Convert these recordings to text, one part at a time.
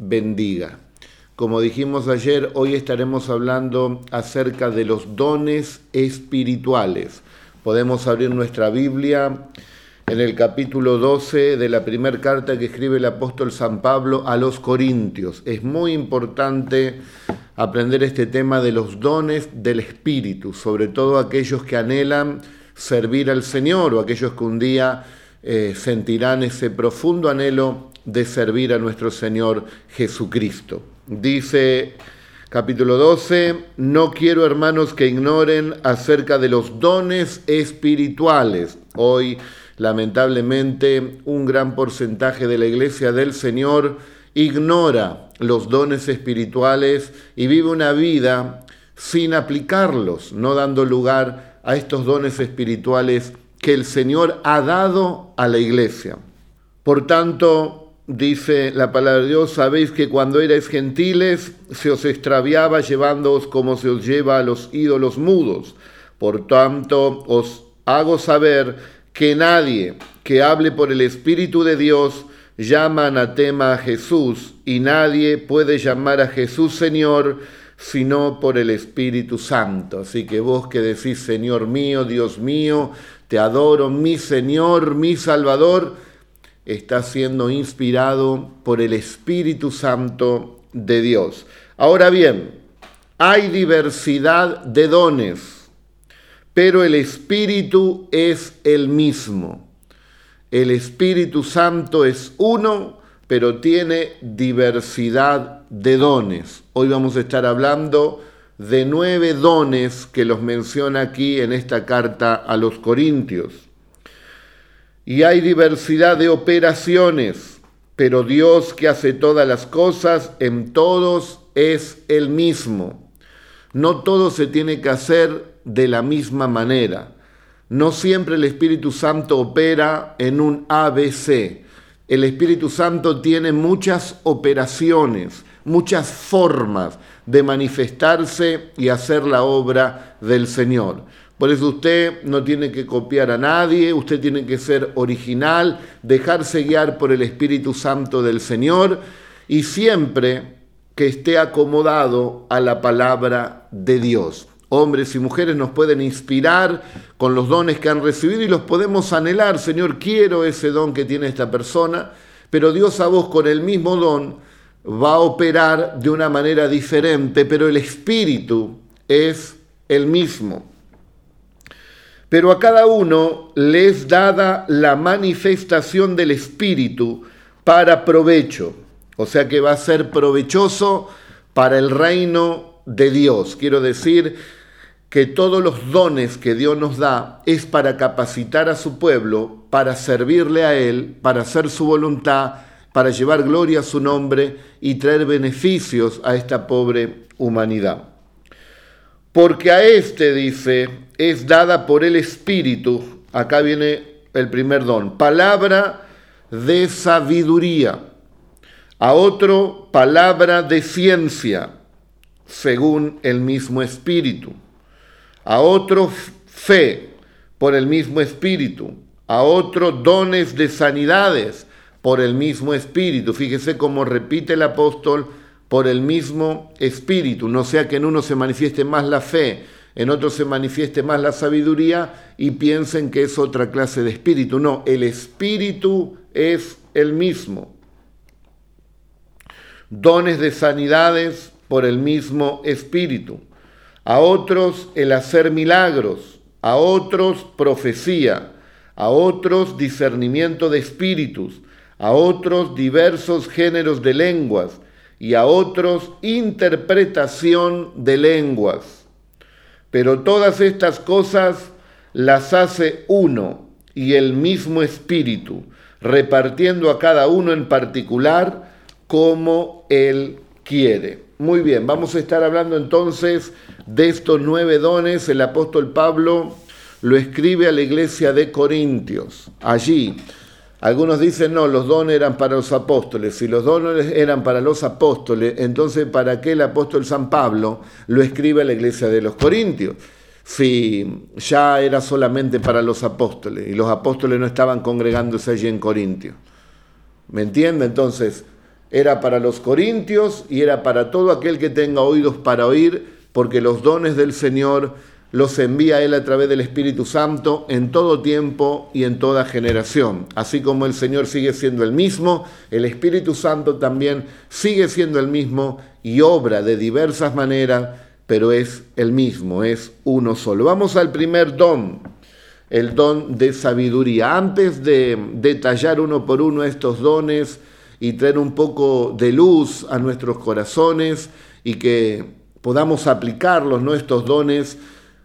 bendiga. Como dijimos ayer, hoy estaremos hablando acerca de los dones espirituales. Podemos abrir nuestra Biblia en el capítulo 12 de la primera carta que escribe el apóstol San Pablo a los Corintios. Es muy importante aprender este tema de los dones del Espíritu, sobre todo aquellos que anhelan servir al Señor o aquellos que un día eh, sentirán ese profundo anhelo de servir a nuestro Señor Jesucristo. Dice capítulo 12, no quiero hermanos que ignoren acerca de los dones espirituales. Hoy, lamentablemente, un gran porcentaje de la iglesia del Señor ignora los dones espirituales y vive una vida sin aplicarlos, no dando lugar a estos dones espirituales que el Señor ha dado a la iglesia. Por tanto, dice la palabra de Dios, sabéis que cuando erais gentiles se os extraviaba llevándoos como se os lleva a los ídolos mudos. Por tanto, os hago saber que nadie que hable por el Espíritu de Dios llama anatema a Jesús y nadie puede llamar a Jesús Señor sino por el Espíritu Santo. Así que vos que decís, Señor mío, Dios mío, te adoro, mi Señor, mi Salvador, está siendo inspirado por el Espíritu Santo de Dios. Ahora bien, hay diversidad de dones, pero el Espíritu es el mismo. El Espíritu Santo es uno, pero tiene diversidad de dones. Hoy vamos a estar hablando de nueve dones que los menciona aquí en esta carta a los Corintios y hay diversidad de operaciones, pero Dios que hace todas las cosas en todos es el mismo. No todo se tiene que hacer de la misma manera. No siempre el Espíritu Santo opera en un ABC. El Espíritu Santo tiene muchas operaciones, muchas formas de manifestarse y hacer la obra del Señor. Por eso usted no tiene que copiar a nadie, usted tiene que ser original, dejarse guiar por el Espíritu Santo del Señor y siempre que esté acomodado a la palabra de Dios. Hombres y mujeres nos pueden inspirar con los dones que han recibido y los podemos anhelar. Señor, quiero ese don que tiene esta persona, pero Dios a vos con el mismo don va a operar de una manera diferente, pero el Espíritu es el mismo pero a cada uno le es dada la manifestación del Espíritu para provecho. O sea que va a ser provechoso para el reino de Dios. Quiero decir que todos los dones que Dios nos da es para capacitar a su pueblo, para servirle a Él, para hacer su voluntad, para llevar gloria a su nombre y traer beneficios a esta pobre humanidad. Porque a este, dice, es dada por el Espíritu, acá viene el primer don, palabra de sabiduría, a otro palabra de ciencia, según el mismo Espíritu, a otro fe por el mismo Espíritu, a otro dones de sanidades por el mismo Espíritu. Fíjese cómo repite el apóstol por el mismo Espíritu, no sea que en uno se manifieste más la fe, en otro se manifieste más la sabiduría y piensen que es otra clase de espíritu. No, el espíritu es el mismo. Dones de sanidades por el mismo espíritu. A otros el hacer milagros, a otros profecía, a otros discernimiento de espíritus, a otros diversos géneros de lenguas y a otros interpretación de lenguas pero todas estas cosas las hace uno y el mismo Espíritu, repartiendo a cada uno en particular como Él quiere. Muy bien, vamos a estar hablando entonces de estos nueve dones. El apóstol Pablo lo escribe a la iglesia de Corintios. Allí algunos dicen, no, los dones eran para los apóstoles. Si los dones eran para los apóstoles, entonces ¿para qué el apóstol San Pablo lo escribe a la iglesia de los Corintios? Si ya era solamente para los apóstoles y los apóstoles no estaban congregándose allí en Corintios. ¿Me entiende? Entonces, era para los corintios y era para todo aquel que tenga oídos para oír, porque los dones del Señor los envía Él a través del Espíritu Santo en todo tiempo y en toda generación. Así como el Señor sigue siendo el mismo, el Espíritu Santo también sigue siendo el mismo y obra de diversas maneras, pero es el mismo, es uno solo. Vamos al primer don, el don de sabiduría. Antes de detallar uno por uno estos dones y traer un poco de luz a nuestros corazones y que podamos aplicarlos, ¿no? estos dones,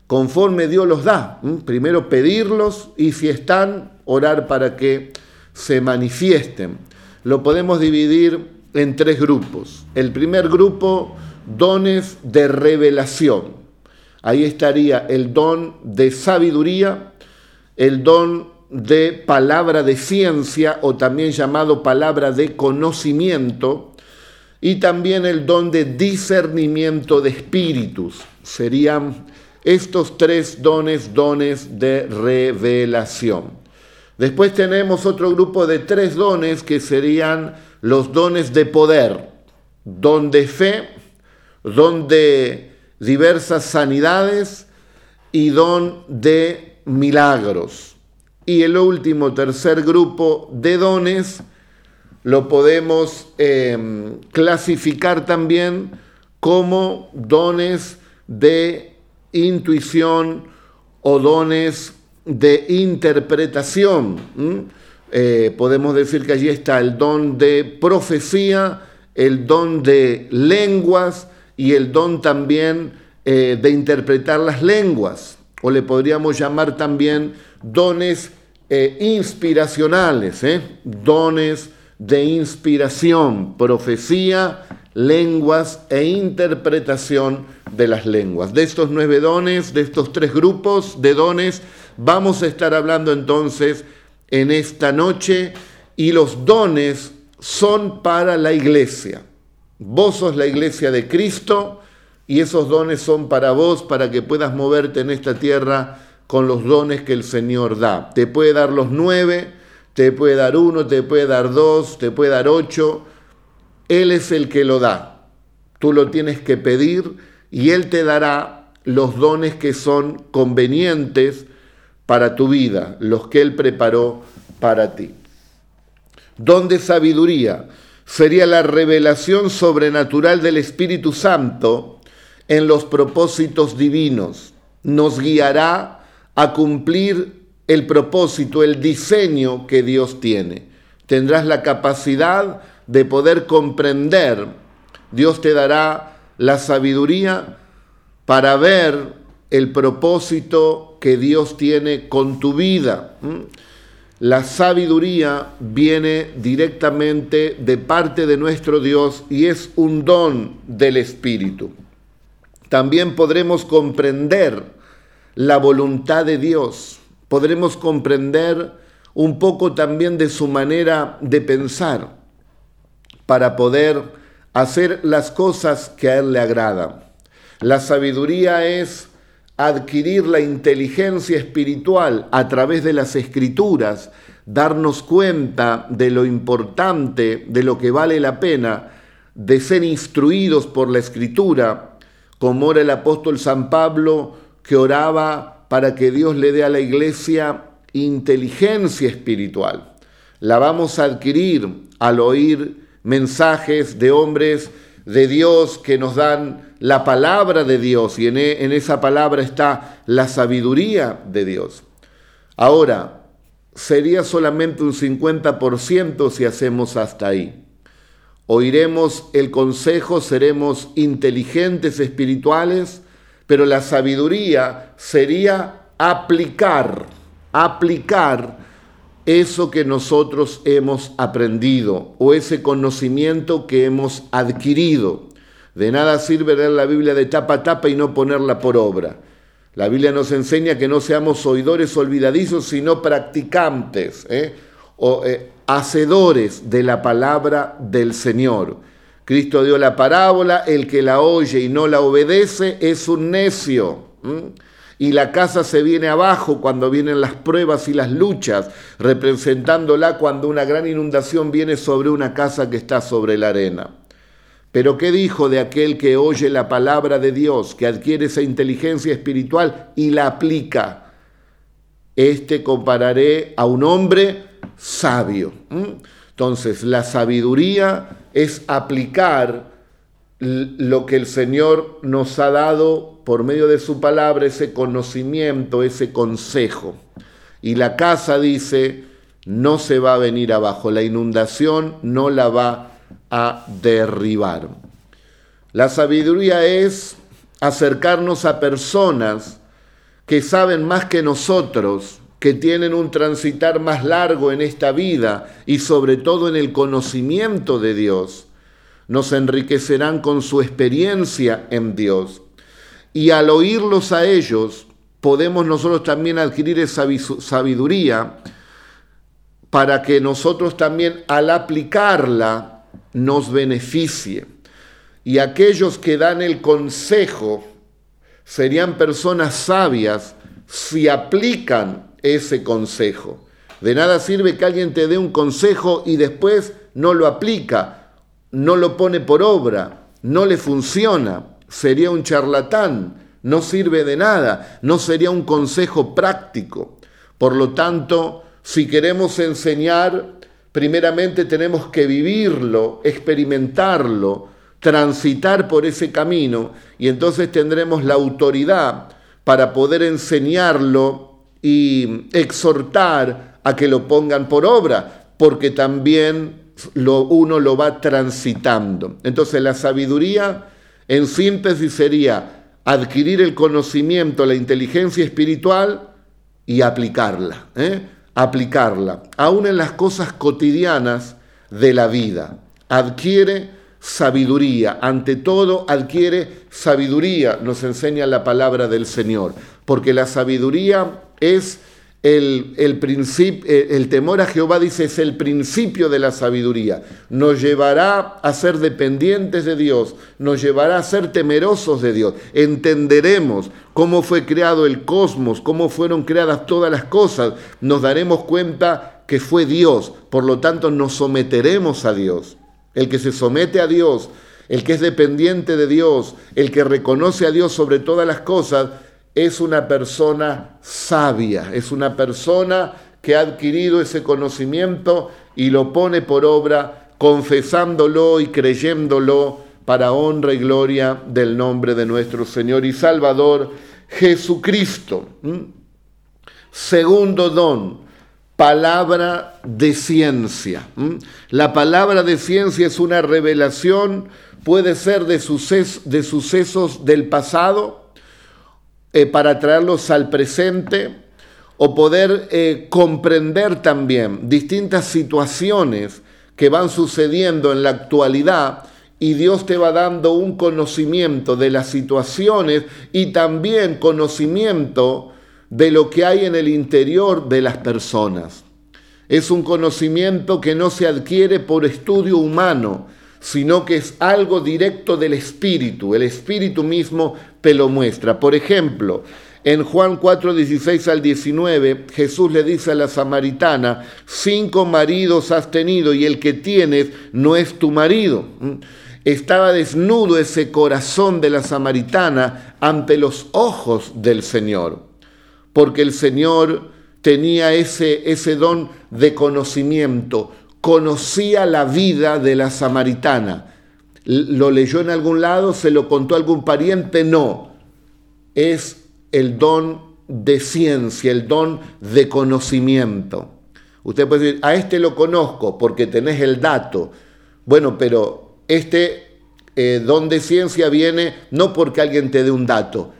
conforme Dios los da. Primero pedirlos y si están, orar para que se manifiesten. Lo podemos dividir en tres grupos. El primer grupo, dones de revelación. Ahí estaría el don de sabiduría, el don de palabra de ciencia o también llamado palabra de conocimiento y también el don de discernimiento de espíritus. Serían estos tres dones, dones de revelación. Después tenemos otro grupo de tres dones que serían los dones de poder, don de fe, don de diversas sanidades y don de milagros. Y el último, tercer grupo de dones, lo podemos em, clasificar también como dones de intuición o dones de interpretación. Eh, podemos decir que allí está el don de profecía, el don de lenguas y el don también eh, de interpretar las lenguas. O le podríamos llamar también dones eh, inspiracionales, dones de inspiración, profecía, lenguas e interpretación de las lenguas. De estos nueve dones, de estos tres grupos de dones, vamos a estar hablando entonces en esta noche y los dones son para la iglesia. Vos sos la iglesia de Cristo y esos dones son para vos para que puedas moverte en esta tierra con los dones que el Señor da. Te puede dar los nueve, te puede dar uno, te puede dar dos, te puede dar ocho. Él es el que lo da. Tú lo tienes que pedir y Él te dará los dones que son convenientes para tu vida, los que Él preparó para ti. Don de sabiduría sería la revelación sobrenatural del Espíritu Santo en los propósitos divinos. Nos guiará a cumplir el propósito, el diseño que Dios tiene. Tendrás la capacidad de poder comprender. Dios te dará la sabiduría para ver el propósito que Dios tiene con tu vida. La sabiduría viene directamente de parte de nuestro Dios y es un don del Espíritu. También podremos comprender la voluntad de Dios, podremos comprender un poco también de su manera de pensar para poder hacer las cosas que a Él le agradan. La sabiduría es adquirir la inteligencia espiritual a través de las escrituras, darnos cuenta de lo importante, de lo que vale la pena, de ser instruidos por la escritura, como era el apóstol San Pablo que oraba para que Dios le dé a la iglesia inteligencia espiritual. La vamos a adquirir al oír mensajes de hombres de Dios que nos dan la palabra de Dios y en, e, esa palabra está la sabiduría de Dios. Ahora, sería solamente un 50% si hacemos hasta ahí. Oiremos el consejo, seremos inteligentes espirituales, pero la sabiduría sería aplicar, aplicar eso que nosotros hemos aprendido o ese conocimiento que hemos adquirido. De nada sirve leer la Biblia de tapa a tapa y no ponerla por obra. La Biblia nos enseña que no seamos oidores olvidadizos, sino practicantes ¿eh? o eh, hacedores de la palabra del Señor. Cristo dio la parábola, el que la oye y no la obedece es un necio. Y la casa se viene abajo cuando vienen las pruebas y las luchas, representándola cuando una gran inundación viene sobre una casa que está sobre la arena. Pero ¿qué dijo de aquel que oye la palabra de Dios, que adquiere esa inteligencia espiritual y la aplica? Este compararé a un hombre sabio. Entonces, la sabiduría es aplicar lo que el Señor nos ha dado por medio de su palabra, ese conocimiento, ese consejo. Y la casa dice, no se va a venir abajo, la inundación no la va a derribar. La sabiduría es acercarnos a personas que saben más que nosotros, que tienen un transitar más largo en esta vida y sobre todo en el conocimiento de Dios nos enriquecerán con su experiencia en Dios. Y al oírlos a ellos, podemos nosotros también adquirir esa sabiduría para que nosotros también al aplicarla nos beneficie. Y aquellos que dan el consejo serían personas sabias si aplican ese consejo. De nada sirve que alguien te dé un consejo y después no lo aplica no lo pone por obra, no le funciona, sería un charlatán, no sirve de nada, no sería un consejo práctico. Por lo tanto, si queremos enseñar, primeramente tenemos que vivirlo, experimentarlo, transitar por ese camino y entonces tendremos la autoridad para poder enseñarlo y exhortar a que lo pongan por obra, porque también lo, uno lo va transitando. Entonces la sabiduría en síntesis sería adquirir el conocimiento, la inteligencia espiritual y aplicarla. ¿eh? Aplicarla, aún en las cosas cotidianas de la vida. Adquiere sabiduría, ante todo adquiere sabiduría, nos enseña la palabra del Señor, porque la sabiduría es el, eh, el temor a Jehová, dice, es el principio de la sabiduría. Nos llevará a ser dependientes de Dios, nos llevará a ser temerosos de Dios. Entenderemos cómo fue creado el cosmos, cómo fueron creadas todas las cosas. Nos daremos cuenta que fue Dios, por lo tanto nos someteremos a Dios. El que se somete a Dios, el que es dependiente de Dios, el que reconoce a Dios sobre todas las cosas, es una persona sabia, es una persona que ha adquirido ese conocimiento y lo pone por obra, confesándolo y creyéndolo para honra y gloria del nombre de nuestro Señor y Salvador Jesucristo. ¿Mm? Segundo don, palabra de ciencia. ¿Mm? La palabra de ciencia es una revelación, puede ser de, de sucesos del pasado, eh, para traerlos al presente o poder eh, comprender también distintas situaciones que van sucediendo en la actualidad y Dios te va dando un conocimiento de las situaciones y también conocimiento de lo que hay en el interior de las personas. Es un conocimiento que no se adquiere por estudio humano, sino que es algo directo del Espíritu. El Espíritu mismo te lo muestra. Por ejemplo, en Juan 4, 16 al 19, Jesús le dice a la samaritana, cinco maridos has tenido y el que tienes no es tu marido. ¿Mm? Estaba desnudo ese corazón de la samaritana ante los ojos del Señor, porque el Señor tenía ese, ese don de conocimiento, conocía la vida de la samaritana. ¿Lo leyó en algún lado? ¿Se lo contó algún pariente? No. Es el don de ciencia, el don de conocimiento. Usted puede decir, a este lo conozco porque tenés el dato. Bueno, pero este eh, don de ciencia viene no porque alguien te dé un dato,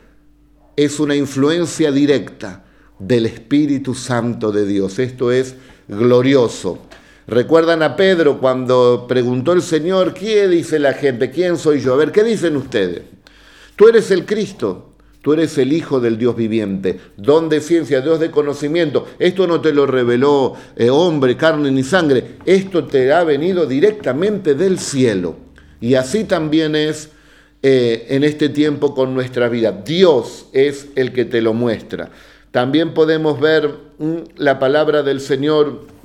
es una influencia directa del Espíritu Santo de Dios. Esto es glorioso. Recuerdan a Pedro cuando preguntó el Señor, ¿qué dice la gente? ¿Quién soy yo? A ver, ¿qué dicen ustedes? Tú eres el Cristo, tú eres el Hijo del Dios viviente, don de ciencia, Dios de conocimiento. Esto no te lo reveló eh, hombre, carne ni sangre, esto te ha venido directamente del cielo. Y así también es eh, en este tiempo con nuestra vida. Dios es el que te lo muestra. También podemos ver mm, la palabra del Señor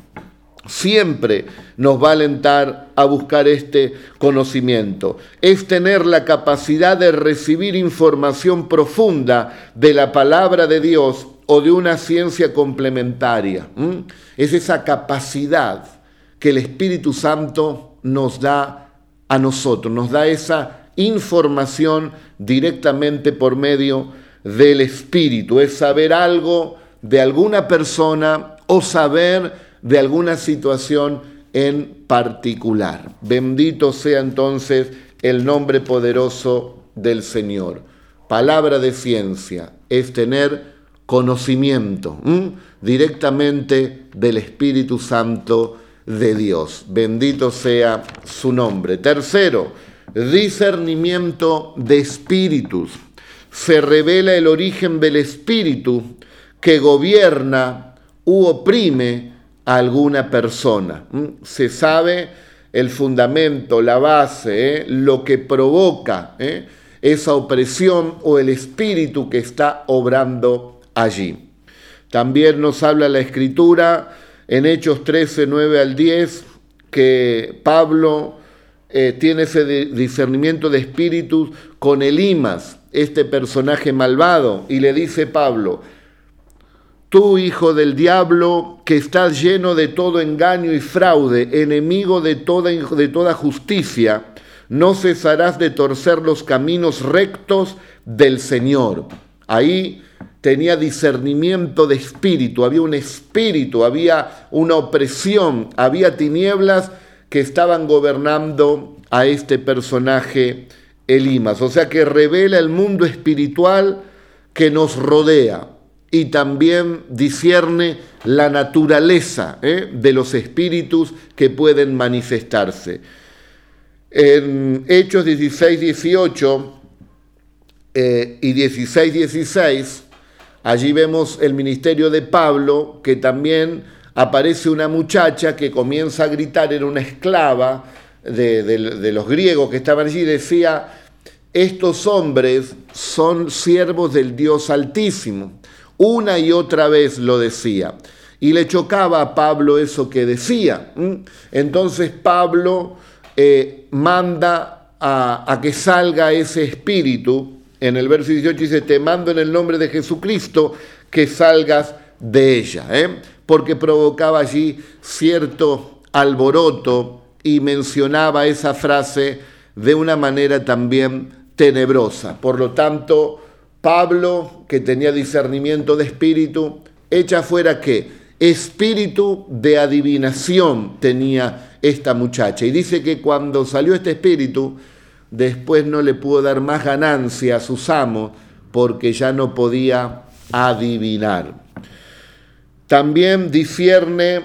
siempre nos va a alentar a buscar este conocimiento. Es tener la capacidad de recibir información profunda de la palabra de Dios o de una ciencia complementaria. Es esa capacidad que el Espíritu Santo nos da a nosotros, nos da esa información directamente por medio del Espíritu. Es saber algo de alguna persona o saber de alguna situación en particular. Bendito sea entonces el nombre poderoso del Señor. Palabra de ciencia es tener conocimiento directamente del Espíritu Santo de Dios. Bendito sea su nombre. Tercero, discernimiento de espíritus. Se revela el origen del espíritu que gobierna u oprime alguna persona. Se sabe el fundamento, la base, ¿eh? lo que provoca ¿eh? esa opresión o el espíritu que está obrando allí. También nos habla la escritura en Hechos 13, 9 al 10, que Pablo eh, tiene ese discernimiento de espíritus con Elimas, este personaje malvado, y le dice Pablo, Tú, hijo del diablo, que estás lleno de todo engaño y fraude, enemigo de toda, de toda justicia, no cesarás de torcer los caminos rectos del Señor. Ahí tenía discernimiento de espíritu, había un espíritu, había una opresión, había tinieblas que estaban gobernando a este personaje Elimas. O sea que revela el mundo espiritual que nos rodea y también discierne la naturaleza ¿eh? de los espíritus que pueden manifestarse. En Hechos 16, 18 eh, y 16, 16, allí vemos el ministerio de Pablo, que también aparece una muchacha que comienza a gritar, era una esclava de, de los griegos que estaban allí, decía, estos hombres son siervos del Dios Altísimo una y otra vez lo decía. Y le chocaba a Pablo eso que decía. Entonces Pablo eh, manda a, que salga ese espíritu. En el verso 18 dice, te mando en el nombre de Jesucristo que salgas de ella. ¿eh? Porque provocaba allí cierto alboroto y mencionaba esa frase de una manera también tenebrosa. Por lo tanto, Pablo, que tenía discernimiento de espíritu, echa fuera que espíritu de adivinación tenía esta muchacha. Y dice que cuando salió este espíritu, después no le pudo dar más ganancia a sus amos porque ya no podía adivinar. También discierne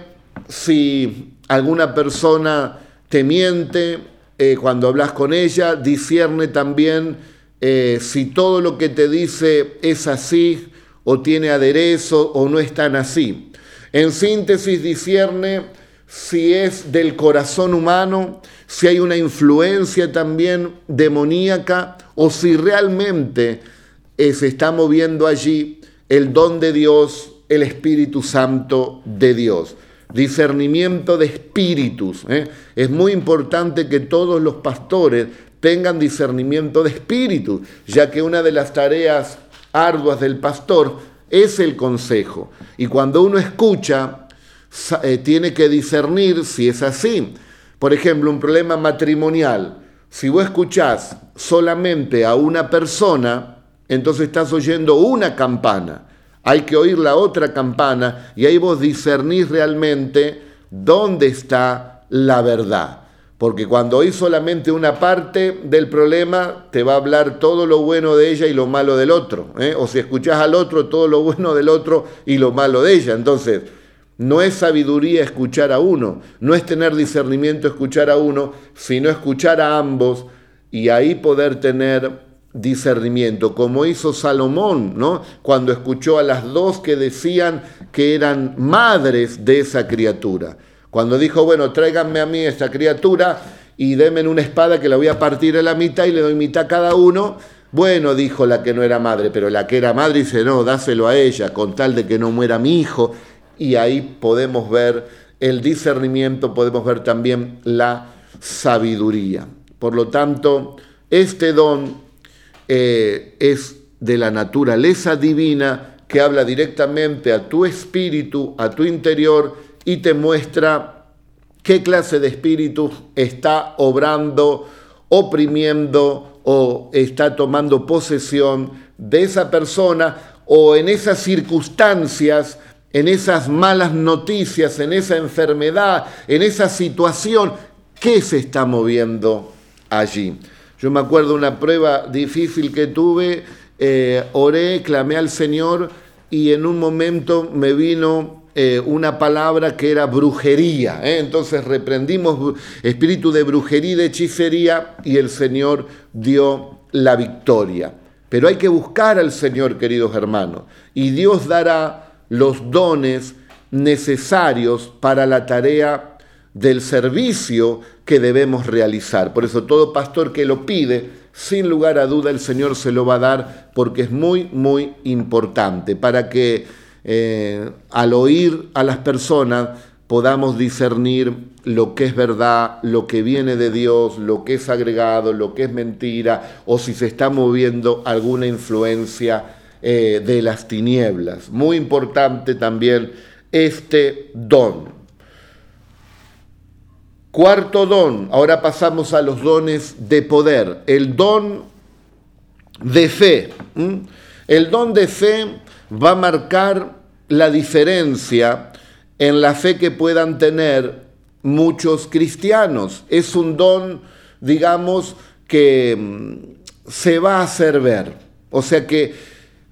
si alguna persona te miente eh, cuando hablas con ella, discierne también eh, si todo lo que te dice es así o tiene aderezo o no es tan así. En síntesis, discierne si es del corazón humano, si hay una influencia también demoníaca o si realmente eh, se está moviendo allí el don de Dios, el Espíritu Santo de Dios. Discernimiento de espíritus. ¿eh? Es muy importante que todos los pastores tengan discernimiento de espíritu, ya que una de las tareas arduas del pastor es el consejo. Y cuando uno escucha, eh, tiene que discernir si es así. Por ejemplo, un problema matrimonial. Si vos escuchás solamente a una persona, entonces estás oyendo una campana. Hay que oír la otra campana y ahí vos discernís realmente dónde está la verdad. Porque cuando oís solamente una parte del problema, te va a hablar todo lo bueno de ella y lo malo del otro. ¿eh? O si escuchás al otro, todo lo bueno del otro y lo malo de ella. Entonces, no es sabiduría escuchar a uno, no es tener discernimiento escuchar a uno, sino escuchar a ambos y ahí poder tener discernimiento, como hizo Salomón, ¿no? Cuando escuchó a las dos que decían que eran madres de esa criatura. Cuando dijo, bueno, tráiganme a mí esta criatura, y denme una espada que la voy a partir a la mitad y le doy mitad a cada uno. Bueno, dijo la que no era madre, pero la que era madre dice, no, dáselo a ella, con tal de que no muera mi hijo. Y ahí podemos ver el discernimiento, podemos ver también la sabiduría. Por lo tanto, este don eh, es de la naturaleza divina que habla directamente a tu espíritu, a tu interior y te muestra qué clase de espíritu está obrando, oprimiendo o está tomando posesión de esa persona o en esas circunstancias, en esas malas noticias, en esa enfermedad, en esa situación, ¿qué se está moviendo allí? Yo me acuerdo una prueba difícil que tuve eh, oré, clamé al Señor y en un momento me vino eh, una palabra que era brujería. ¿eh? Entonces reprendimos espíritu de brujería y de hechicería y el Señor dio la victoria. Pero hay que buscar al Señor, queridos hermanos, y Dios dará los dones necesarios para la tarea del servicio que debemos realizar. Por eso todo pastor que lo pide, sin lugar a duda el Señor se lo va a dar porque es muy, muy importante para que eh, al oír a las personas podamos discernir lo que es verdad, lo que viene de Dios, lo que es agregado, lo que es mentira, o si se está moviendo alguna influencia eh, de las tinieblas. Muy importante también este don. Cuarto don, ahora pasamos a los dones de poder. El don de fe. El don de fe va a marcar la diferencia en la fe que puedan tener muchos cristianos. Es un don, digamos, que mm, se va a hacer ver. O sea que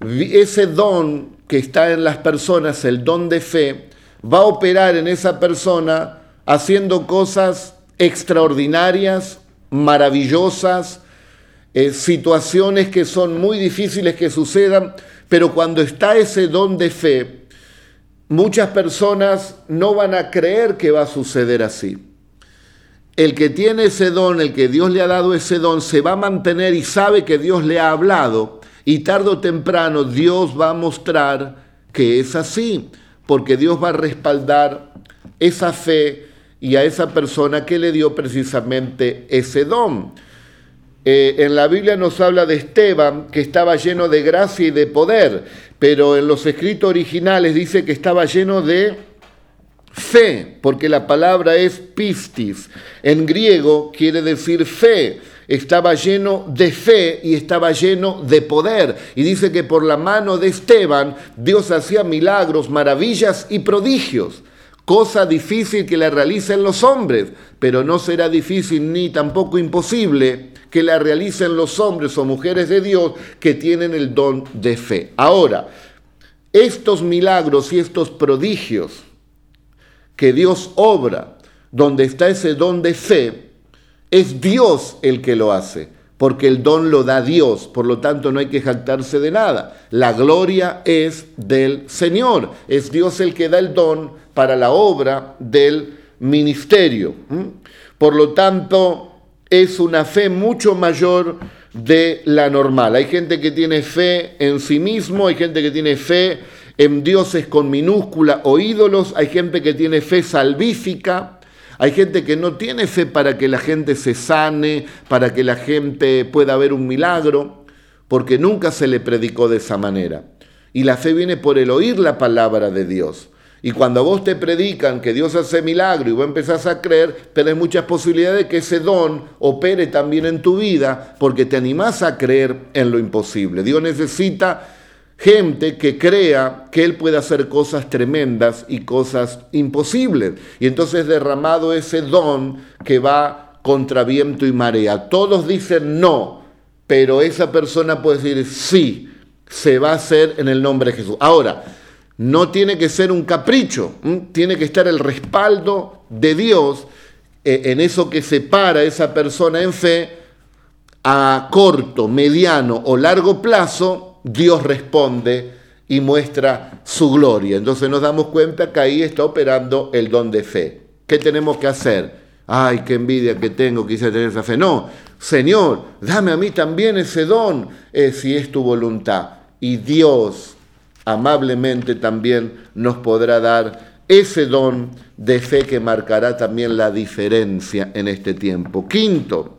ese don que está en las personas, el don de fe, va a operar en esa persona haciendo cosas extraordinarias, maravillosas, eh, situaciones que son muy difíciles que sucedan, pero cuando está ese don de fe, muchas personas no van a creer que va a suceder así. El que tiene ese don, el que Dios le ha dado ese don, se va a mantener y sabe que Dios le ha hablado y tarde o temprano Dios va a mostrar que es así, porque Dios va a respaldar esa fe y a esa persona que le dio precisamente ese don. Eh, en la Biblia nos habla de Esteban, que estaba lleno de gracia y de poder, pero en los escritos originales dice que estaba lleno de fe, porque la palabra es pistis. En griego quiere decir fe. Estaba lleno de fe y estaba lleno de poder. Y dice que por la mano de Esteban Dios hacía milagros, maravillas y prodigios cosa difícil que la realicen los hombres, pero no será difícil ni tampoco imposible que la realicen los hombres o mujeres de Dios que tienen el don de fe. Ahora, estos milagros y estos prodigios que Dios obra, donde está ese don de fe, es Dios el que lo hace porque el don lo da Dios, por lo tanto no hay que jactarse de nada. La gloria es del Señor, es Dios el que da el don para la obra del ministerio. Por lo tanto, es una fe mucho mayor de la normal. Hay gente que tiene fe en sí mismo, hay gente que tiene fe en dioses con minúscula o ídolos, hay gente que tiene fe salvífica, hay gente que no tiene fe para que la gente se sane, para que la gente pueda ver un milagro, porque nunca se le predicó de esa manera. Y la fe viene por el oír la palabra de Dios. Y cuando a vos te predican que Dios hace milagro y vos empezás a creer, tenés muchas posibilidades de que ese don opere también en tu vida porque te animás a creer en lo imposible. Dios necesita gente que crea que Él puede hacer cosas tremendas y cosas imposibles. Y entonces derramado ese don que va contra viento y marea. Todos dicen no, pero esa persona puede decir sí, se va a hacer en el nombre de Jesús. Ahora, no tiene que ser un capricho, tiene que estar el respaldo de Dios eh, en eso que separa a esa persona en fe a corto, mediano o largo plazo Dios responde y muestra su gloria. Entonces nos damos cuenta que ahí está operando el don de fe. ¿Qué tenemos que hacer? ay, qué envidia que tengo, quise tener esa fe. No, Señor, dame a mí también ese don, eh, si es tu voluntad. Y Dios amablemente también nos podrá dar ese don de fe que marcará también la diferencia en este tiempo. Quinto,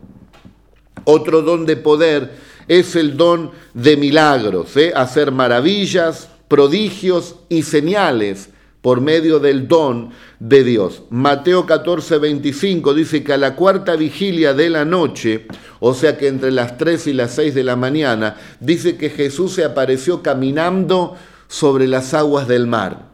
otro don de poder es el don de milagros, ¿eh? hacer maravillas, prodigios y señales por medio del don de Dios. Mateo 14, 25 dice que a la cuarta vigilia de la noche, o sea que entre las 3 y las 6 de la mañana, dice que Jesús se apareció caminando sobre las aguas del mar.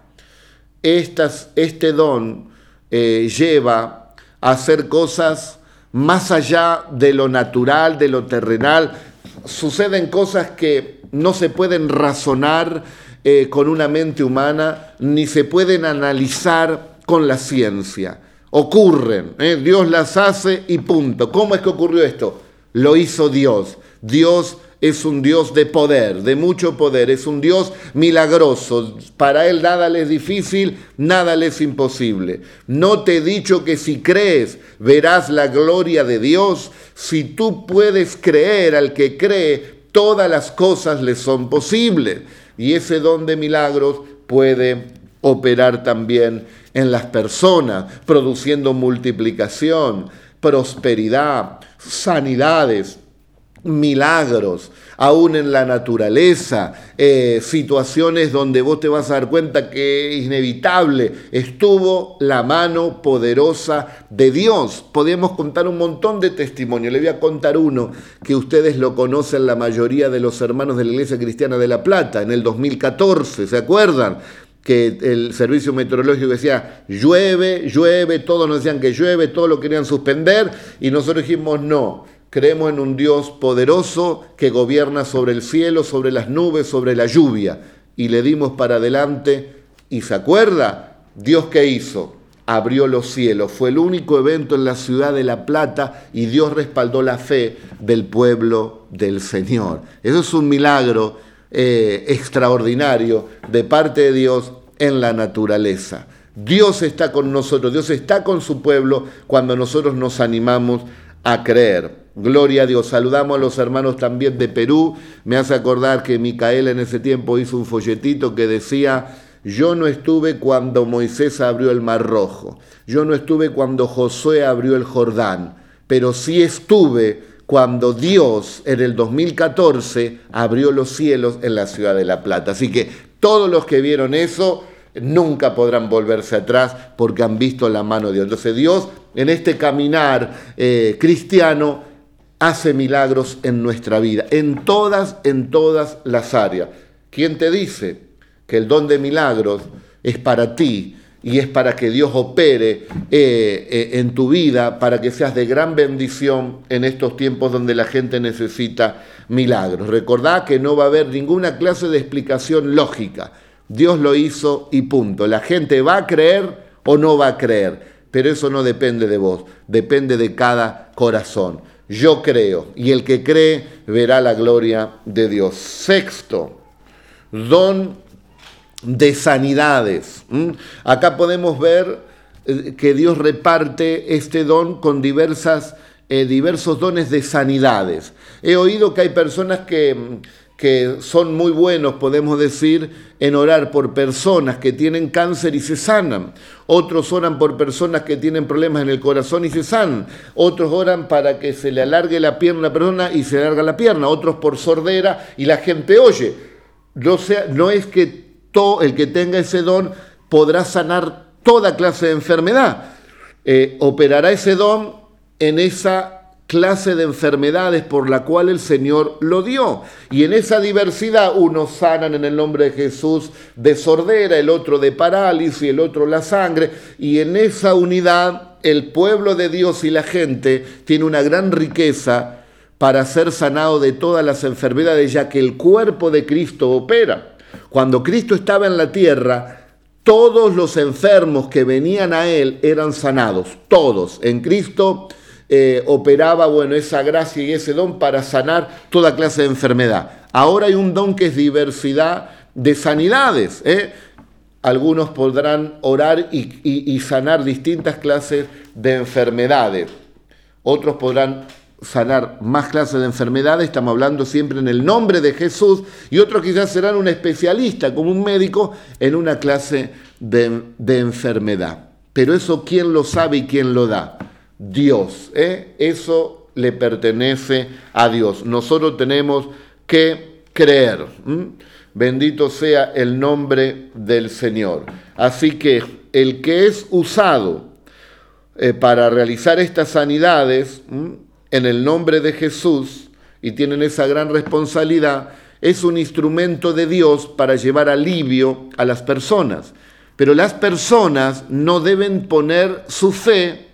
Estas, este don eh, lleva a hacer cosas más allá de lo natural, de lo terrenal. Suceden cosas que no se pueden razonar eh, con una mente humana, ni se pueden analizar con la ciencia. Ocurren, ¿eh? Dios las hace y punto. ¿Cómo es que ocurrió esto? Lo hizo Dios. Dios es un Dios de poder, de mucho poder, es un Dios milagroso. Para Él nada le es difícil, nada le es imposible. No te he dicho que si crees verás la gloria de Dios. Si tú puedes creer al que cree, todas las cosas le son posibles y ese don de milagros puede operar también en las personas, produciendo multiplicación, prosperidad, sanidades, milagros, aún en la naturaleza, eh, situaciones donde vos te vas a dar cuenta que es inevitable, estuvo la mano poderosa de Dios. Podemos contar un montón de testimonios, le voy a contar uno que ustedes lo conocen la mayoría de los hermanos de la Iglesia Cristiana de La Plata, en el 2014, ¿se acuerdan? que el servicio meteorológico decía llueve, llueve, todos nos decían que llueve, todos lo querían suspender y nosotros dijimos no, Creemos en un Dios poderoso que gobierna sobre el cielo, sobre las nubes, sobre la lluvia. Y le dimos para adelante. ¿Y se acuerda? Dios qué hizo? Abrió los cielos. Fue el único evento en la ciudad de La Plata y Dios respaldó la fe del pueblo del Señor. Eso es un milagro eh, extraordinario de parte de Dios en la naturaleza. Dios está con nosotros, Dios está con su pueblo cuando nosotros nos animamos a creer. Gloria a Dios. Saludamos a los hermanos también de Perú. Me hace acordar que Micaela en ese tiempo hizo un folletito que decía, yo no estuve cuando Moisés abrió el Mar Rojo, yo no estuve cuando Josué abrió el Jordán, pero sí estuve cuando Dios en el 2014 abrió los cielos en la ciudad de La Plata. Así que todos los que vieron eso nunca podrán volverse atrás porque han visto la mano de Dios. Entonces Dios en este caminar eh, cristiano hace milagros en nuestra vida, en todas, en todas las áreas. ¿Quién te dice que el don de milagros es para ti y es para que Dios opere eh, eh, en tu vida, para que seas de gran bendición en estos tiempos donde la gente necesita milagros? Recordá que no va a haber ninguna clase de explicación lógica. Dios lo hizo y punto. La gente va a creer o no va a creer, pero eso no depende de vos, depende de cada corazón yo creo, y el que cree verá la gloria de Dios. Sexto, don de sanidades. Acá podemos ver eh, que Dios reparte este don con diversas, eh, diversos dones de sanidades. He oído que hay personas que que son muy buenos, podemos decir, en orar por personas que tienen cáncer y se sanan. Otros oran por personas que tienen problemas en el corazón y se sanan. Otros oran para que se le alargue la pierna a la persona y se alarga la pierna. Otros por sordera y la gente oye. No, sea, no es que todo el que tenga ese don podrá sanar toda clase de enfermedad. Eh, operará ese don en esa clase de enfermedades por la cual el Señor lo dio. Y en esa diversidad, unos sanan en el nombre de Jesús de sordera, el otro de parálisis, el otro la sangre. Y en esa unidad, el pueblo de Dios y la gente tiene una gran riqueza para ser sanado de todas las enfermedades, ya que el cuerpo de Cristo opera. Cuando Cristo estaba en la tierra, todos los enfermos que venían a Él eran sanados, todos. En Cristo eh, operaba, bueno, esa gracia y ese don para sanar toda clase de enfermedad. Ahora hay un don que es diversidad de sanidades. ¿eh? algunos podrán orar y, sanar distintas clases de enfermedades. Otros podrán sanar más clases de enfermedades, estamos hablando siempre en el nombre de Jesús, y otros quizás serán un especialista, como un médico, en una clase de, enfermedad. Pero eso, ¿quién lo sabe y quién lo da? Dios. ¿eh? Eso le pertenece a Dios. Nosotros tenemos que creer. Bendito sea el nombre del Señor. Así que el que es usado eh, para realizar estas sanidades en el nombre de Jesús y tienen esa gran responsabilidad, es un instrumento de Dios para llevar alivio a las personas. Pero las personas no deben poner su fe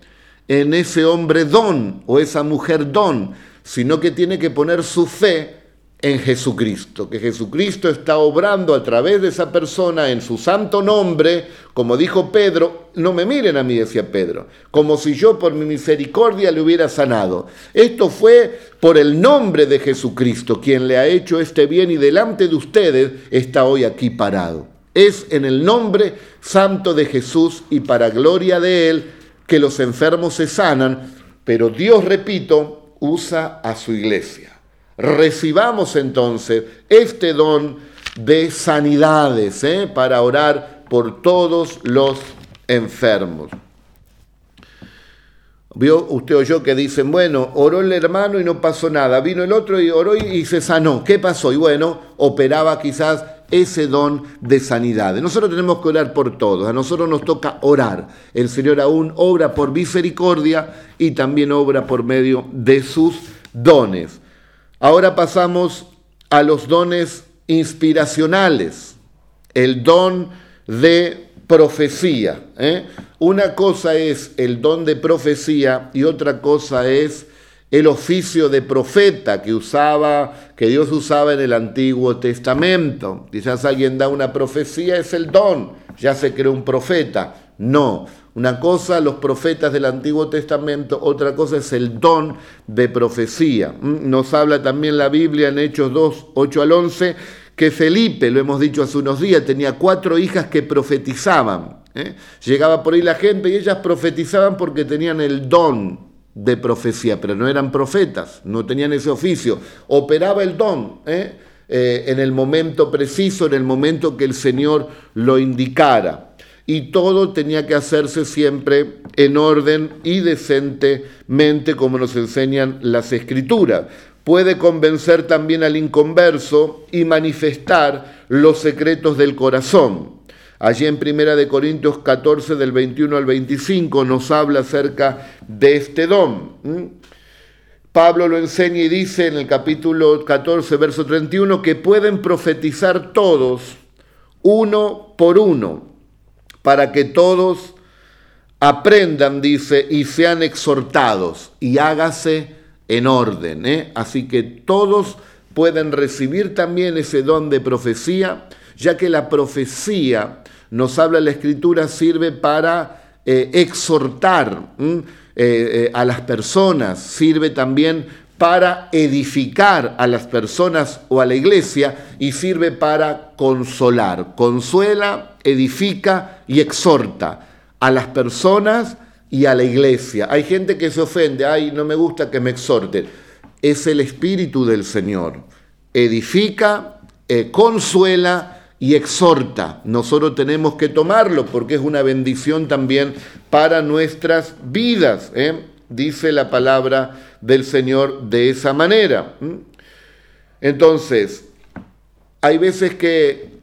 en ese hombre don o esa mujer don, sino que tiene que poner su fe en Jesucristo, que Jesucristo está obrando a través de esa persona en su santo nombre, como dijo Pedro, no me miren a mí, decía Pedro, como si yo por mi misericordia le hubiera sanado. Esto fue por el nombre de Jesucristo, quien le ha hecho este bien y delante de ustedes está hoy aquí parado. Es en el nombre santo de Jesús y para gloria de Él que los enfermos se sanan, pero Dios, repito, usa a su iglesia. Recibamos entonces este don de sanidades ¿eh? para orar por todos los enfermos. Vio usted o yo que dicen, bueno, oró el hermano y no pasó nada, vino el otro y oró y, se sanó. ¿Qué pasó? Y bueno, operaba quizás ese don de sanidad. Nosotros tenemos que orar por todos, a nosotros nos toca orar. El Señor aún obra por misericordia y también obra por medio de sus dones. Ahora pasamos a los dones inspiracionales, el don de profecía. ¿eh? Una cosa es el don de profecía y otra cosa es el oficio de profeta que usaba, que Dios usaba en el Antiguo Testamento. Quizás alguien da una profecía, es el don, ya se creó un profeta. No, una cosa los profetas del Antiguo Testamento, otra cosa es el don de profecía. Mm, nos habla también la Biblia en Hechos 2, 8 al 11, que Felipe, lo hemos dicho hace unos días, tenía cuatro hijas que profetizaban. ¿eh? Llegaba por ahí la gente y ellas profetizaban porque tenían el don de profecía, pero no eran profetas, no tenían ese oficio. Operaba el don ¿eh? Eh, en el momento preciso, en el momento que el Señor lo indicara y todo tenía que hacerse siempre en orden y decentemente, como nos enseñan las escrituras. Puede convencer también al inconverso y manifestar los secretos del corazón. Allí en Primera de Corintios 14 del 21 al 25 nos habla acerca de este don. Pablo lo enseña y dice en el capítulo 14, verso 31, que pueden profetizar todos, uno por uno, para que todos aprendan, dice, y sean exhortados, y hágase en orden. ¿eh? Así que todos pueden recibir también ese don de profecía, ya que la profecía, nos habla la escritura, sirve para eh, exhortar eh, a las personas, sirve también para edificar a las personas o a la iglesia y sirve para consolar. Consuela, edifica y exhorta a las personas y a la iglesia. Hay gente que se ofende, ay, no me gusta que me exhorten. Es el Espíritu del Señor. Edifica, eh, consuela y exhorta. Nosotros tenemos que tomarlo porque es una bendición también para nuestras vidas. ¿eh? Dice la palabra del Señor de esa manera. Entonces, hay veces que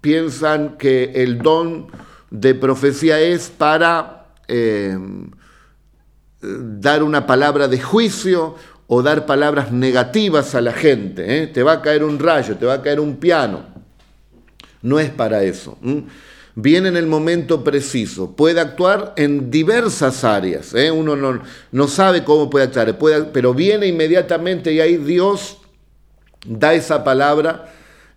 piensan que el don de profecía es para eh, dar una palabra de juicio o dar palabras negativas a la gente. ¿eh? Te va a caer un rayo, te va a caer un piano. No es para eso viene en el momento preciso, puede actuar en diversas áreas, ¿eh? uno no, sabe cómo puede actuar, pero viene inmediatamente y ahí Dios da esa palabra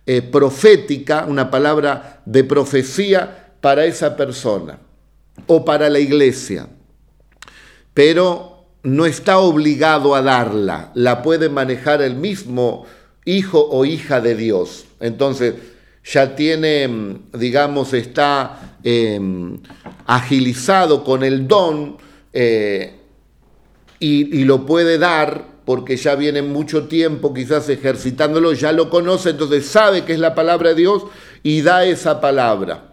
eh, profética, una palabra de profecía para esa persona o para la iglesia, pero no está obligado a darla, la puede manejar el mismo hijo o hija de Dios. Entonces, ya tiene, mm, digamos, está em, agilizado con el don eh, y, y lo puede dar porque ya viene mucho tiempo quizás ejercitándolo, ya lo conoce, entonces sabe que es la palabra de Dios y da esa palabra.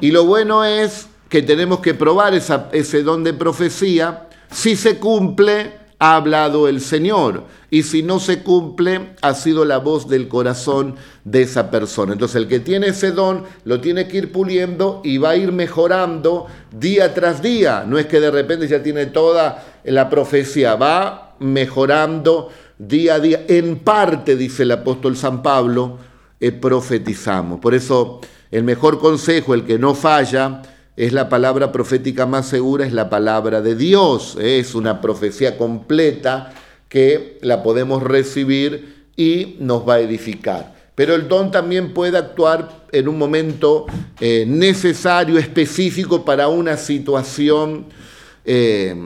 Y lo bueno es que tenemos que probar ese don de profecía. Si se cumple, ha hablado el Señor. Y si no se cumple, ha sido la voz del corazón de esa persona. Entonces el que tiene ese don lo tiene que ir puliendo y va a ir mejorando día tras día. No es que de repente ya tiene toda la profecía, va mejorando día a día. En parte, dice el apóstol San Pablo, eh, profetizamos. Por eso el mejor consejo, el que no falla, es la palabra profética más segura, es la palabra de Dios. Es una profecía completa que la podemos recibir y nos va a edificar. Pero el don también puede actuar en un momento eh, necesario, específico para una situación eh,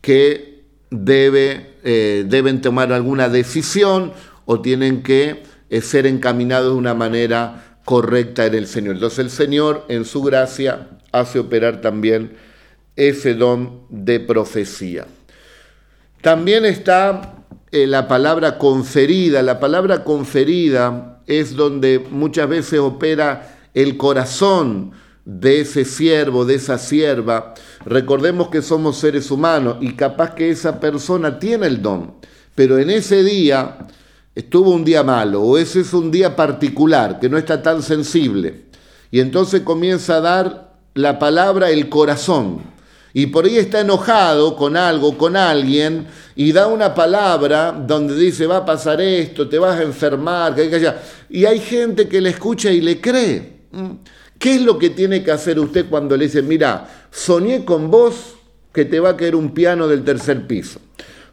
que debe, eh, deben tomar alguna decisión o tienen que ser encaminados de una manera correcta en el Señor. Entonces el Señor en su gracia hace operar también ese don de profecía. También está eh, la palabra conferida. La palabra conferida es donde muchas veces opera el corazón de ese siervo, de esa sierva. Recordemos que somos seres humanos y capaz que esa persona tiene el don, pero en ese día estuvo un día malo o ese es un día particular que no está tan sensible. Y entonces comienza a dar la palabra el corazón. Y por ahí está enojado con algo, con alguien, y da una palabra donde dice, va a pasar esto, te vas a enfermar, que hay Y hay gente que le escucha y le cree. ¿Mm? ¿Qué es lo que tiene que hacer usted cuando le dice, mira, soñé con vos que te va a caer un piano del tercer piso?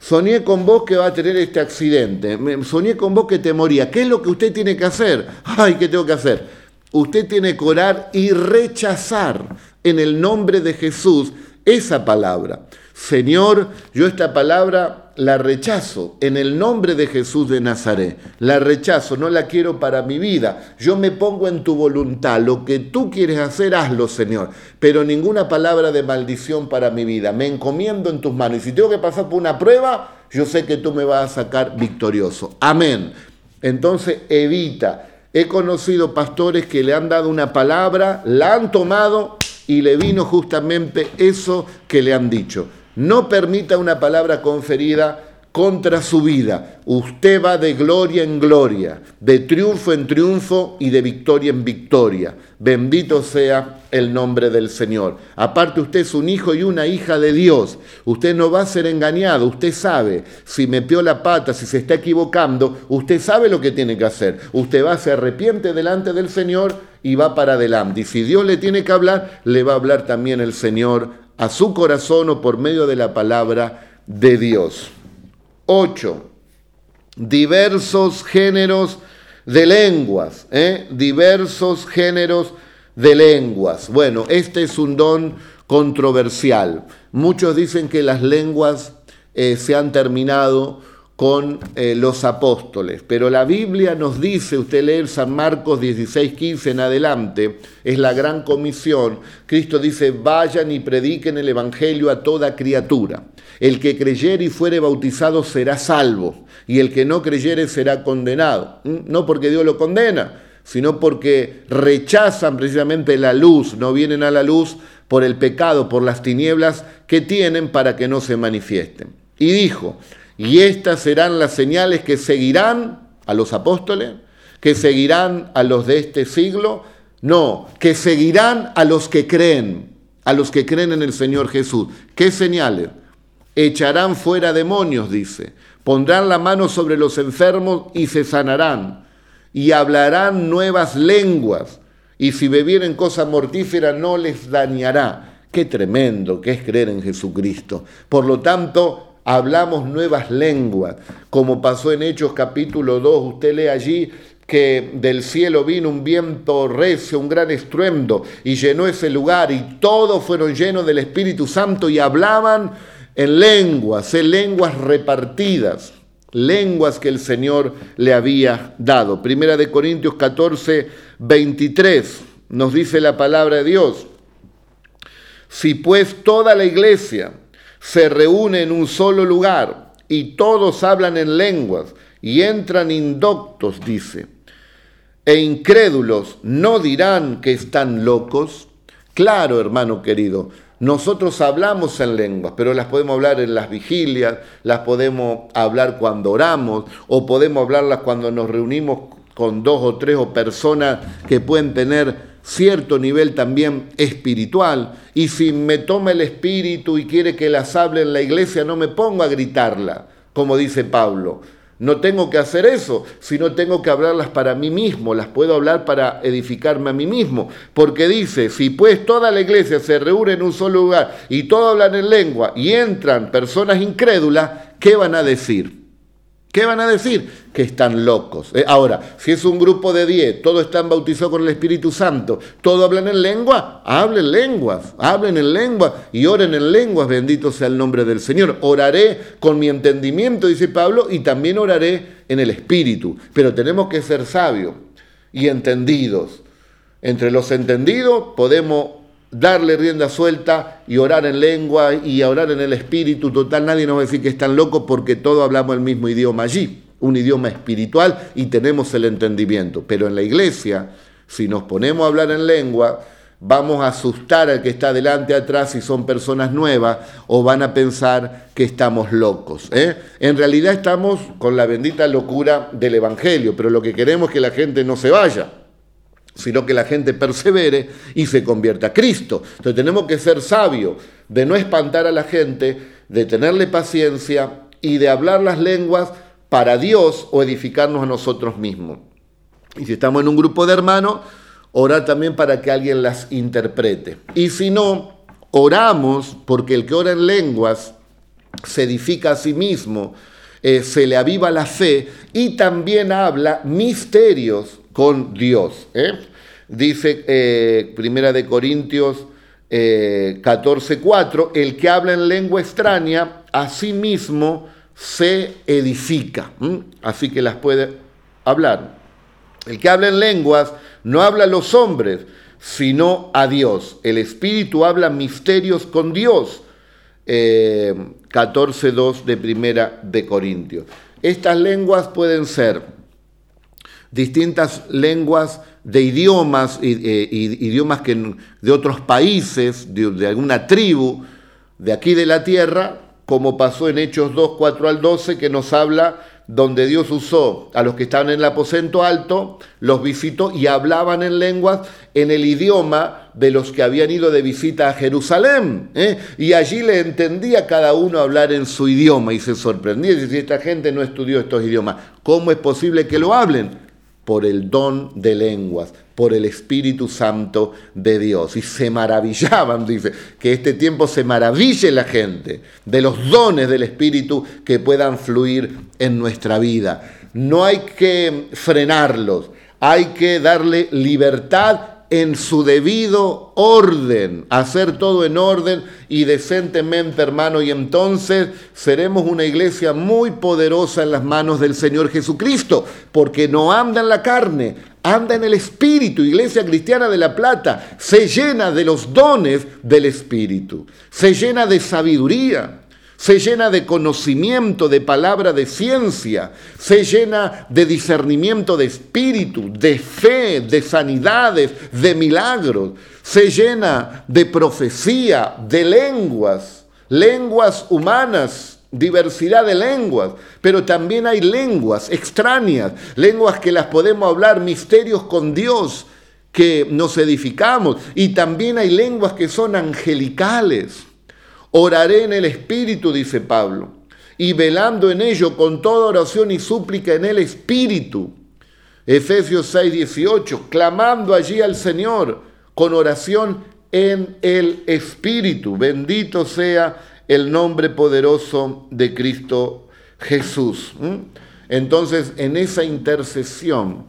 Soñé con vos que va a tener este accidente. Soñé con vos que te moría. ¿Qué es lo que usted tiene que hacer? Ay, ¿qué tengo que hacer? usted tiene que orar y rechazar en el nombre de Jesús esa palabra. Señor, yo esta palabra la rechazo en el nombre de Jesús de Nazaret. La rechazo, no la quiero para mi vida. Yo me pongo en tu voluntad. Lo que tú quieres hacer, hazlo, Señor. Pero ninguna palabra de maldición para mi vida. Me encomiendo en tus manos. Y si tengo que pasar por una prueba, yo sé que tú me vas a sacar victorioso. Amén. Entonces evita He conocido pastores que le han dado una palabra, la han tomado y le vino justamente eso que le han dicho. No permita una palabra conferida contra su vida. Usted va de gloria en gloria, de triunfo en triunfo y de victoria en victoria. Bendito sea el nombre del Señor. Aparte usted es un hijo y una hija de Dios. Usted no va a ser engañado. Usted sabe si me peó la pata, si se está equivocando, usted sabe lo que tiene que hacer. Usted va, se arrepiente delante del Señor y va para adelante. Y si Dios le tiene que hablar, le va a hablar también el Señor a su corazón o por medio de la palabra de Dios. 8. Diversos géneros de lenguas, ¿eh? diversos géneros de lenguas. Bueno, este es un don controversial. Muchos dicen que las lenguas eh, se han terminado con eh, los apóstoles. Pero la Biblia nos dice, usted lee San Marcos 16, 15 en adelante, es la gran comisión. Cristo dice, vayan y prediquen el Evangelio a toda criatura. El que creyere y fuere bautizado será salvo, y el que no creyere será condenado. ¿Mm? No porque Dios lo condena, sino porque rechazan precisamente la luz, no vienen a la luz por el pecado, por las tinieblas que tienen para que no se manifiesten. Y dijo, y estas serán las señales que seguirán a los apóstoles, que seguirán a los de este siglo, no, que seguirán a los que creen, a los que creen en el Señor Jesús. ¿Qué señales? Echarán fuera demonios, dice, pondrán la mano sobre los enfermos y se sanarán, y hablarán nuevas lenguas, y si bebieren cosa mortífera no les dañará. Qué tremendo que es creer en Jesucristo. Por lo tanto, hablamos nuevas lenguas, como pasó en Hechos capítulo 2, usted lee allí que del cielo vino un viento recio, un gran estruendo, y llenó ese lugar, y todos fueron llenos del Espíritu Santo y hablaban en lenguas, en lenguas repartidas. lenguas que el Señor le había dado. Primera de Corintios 14, 23 nos dice la palabra de Dios. Si pues toda la iglesia se reúne en un solo lugar y todos hablan en lenguas y entran indoctos, dice, e incrédulos, ¿no dirán que están locos? Claro, hermano querido, nosotros hablamos en lenguas, pero las podemos hablar en las vigilias, las podemos hablar cuando oramos, o podemos hablarlas cuando nos reunimos con dos o tres o personas que pueden tener cierto nivel también espiritual. Y si me toma el espíritu y quiere que las hable en la iglesia, no me pongo a gritarla, como dice Pablo no tengo que hacer eso, sino tengo que hablarlas para mí mismo, las puedo hablar para edificarme a mí mismo. Porque dice, si pues toda la iglesia se reúne en un solo lugar y todos hablan en lengua y entran personas incrédulas, ¿qué van a decir? ¿Qué van a decir? Que están locos. Eh, ahora, si es un grupo de 10, todos están bautizados con el Espíritu Santo, todos hablan en lengua, hablen lenguas, hablen en lengua y oren en lenguas, bendito sea el nombre del Señor. Oraré con mi entendimiento, dice Pablo, y también oraré en el Espíritu. Pero tenemos que ser sabios y entendidos. Entre los entendidos podemos darle rienda suelta y orar en lengua y orar en el espíritu. Total, nadie nos va a decir que están locos porque todos hablamos el mismo idioma allí, un idioma espiritual y tenemos el entendimiento. Pero en la iglesia, si nos ponemos a hablar en lengua, vamos a asustar al que está delante atrás si son personas nuevas o van a pensar que estamos locos. ¿eh? En realidad estamos con la bendita locura del Evangelio, pero lo que queremos es que la gente no se vaya sino que la gente persevere y se convierta a Cristo. Entonces tenemos que ser sabios de no espantar a la gente, de tenerle paciencia y de hablar las lenguas para Dios o edificarnos a nosotros mismos. Y si estamos en un grupo de hermanos, orar también para que alguien las interprete. Y si no, oramos porque el que ora en lenguas se edifica a sí mismo, eh, se le aviva la fe y también habla misterios con Dios. ¿eh? Dice eh, Primera de Corintios eh, 14:4, el que habla en lengua extraña, a sí mismo se edifica. Así que las puede hablar. El que habla en lenguas no habla a los hombres, sino a Dios. El Espíritu habla misterios con Dios. 14.2 eh, de Primera de Corintios. Estas lenguas pueden ser distintas lenguas de idiomas, eh, idiomas que, de otros países, de, alguna tribu de aquí de la tierra, como pasó en Hechos 2, 4 al 12, que nos habla donde Dios usó a los que estaban en el aposento alto, los visitó y hablaban en lenguas en el idioma de los que habían ido de visita a Jerusalén. ¿eh? Y allí le entendía cada uno hablar en su idioma y se sorprendía. Si esta gente no estudió estos idiomas, ¿cómo es posible que lo hablen? Por el don de lenguas, por el Espíritu Santo de Dios. Y se maravillaban, dice, que este tiempo se maraville la gente de los dones del Espíritu que puedan fluir en nuestra vida. No hay que frenarlos, hay que darle libertad en su debido orden, hacer todo en orden y decentemente, hermano, y entonces seremos una iglesia muy poderosa en las manos del Señor Jesucristo, porque no anda en la carne, anda en el Espíritu. Iglesia Cristiana de la Plata se llena de los dones del Espíritu, se llena de sabiduría, se llena de conocimiento, de palabra de ciencia, se llena de discernimiento de espíritu, de fe, de sanidades, de milagros, se llena de profecía, de lenguas, lenguas humanas, diversidad de lenguas, pero también hay lenguas extrañas, lenguas que las podemos hablar, misterios con Dios que nos edificamos, y también hay lenguas que son angelicales Oraré en el Espíritu, dice Pablo, y velando en ello con toda oración y súplica en el Espíritu. Efesios 6, 18, clamando allí al Señor con oración en el Espíritu. Bendito sea el nombre poderoso de Cristo Jesús. Entonces, en esa intercesión,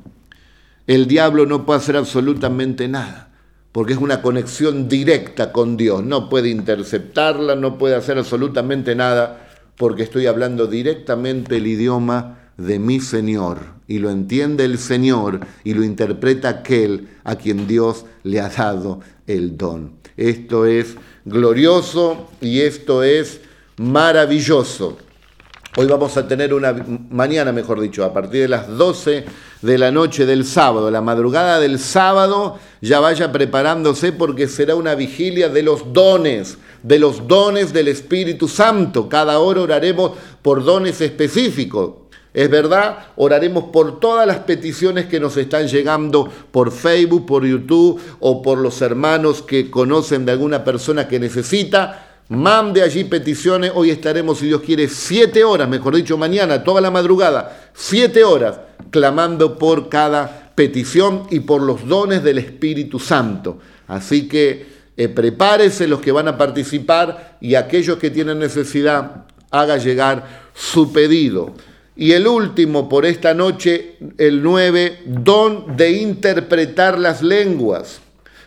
el diablo no puede hacer absolutamente nada porque es una conexión directa con Dios. No puede interceptarla, no puede hacer absolutamente nada, porque estoy hablando directamente el idioma de mi Señor y lo entiende el Señor y lo interpreta aquel a quien Dios le ha dado el don. Esto es glorioso y esto es maravilloso. Hoy vamos a tener una, mañana mejor dicho, a partir de las 12 de la noche del sábado, la madrugada del sábado, ya vaya preparándose porque será una vigilia de los dones, de los dones del Espíritu Santo. Cada hora oraremos por dones específicos. Es verdad, oraremos por todas las peticiones que nos están llegando por Facebook, por YouTube o por los hermanos que conocen de alguna persona que necesita. Mande allí peticiones. Hoy estaremos, si Dios quiere, siete horas, mejor dicho, mañana, toda la madrugada, siete horas, clamando por cada petición y por los dones del Espíritu Santo. Así que eh, prepárese los que van a participar y aquellos que tienen necesidad, haga llegar su pedido. Y el último por esta noche, el 9, don de interpretar las lenguas.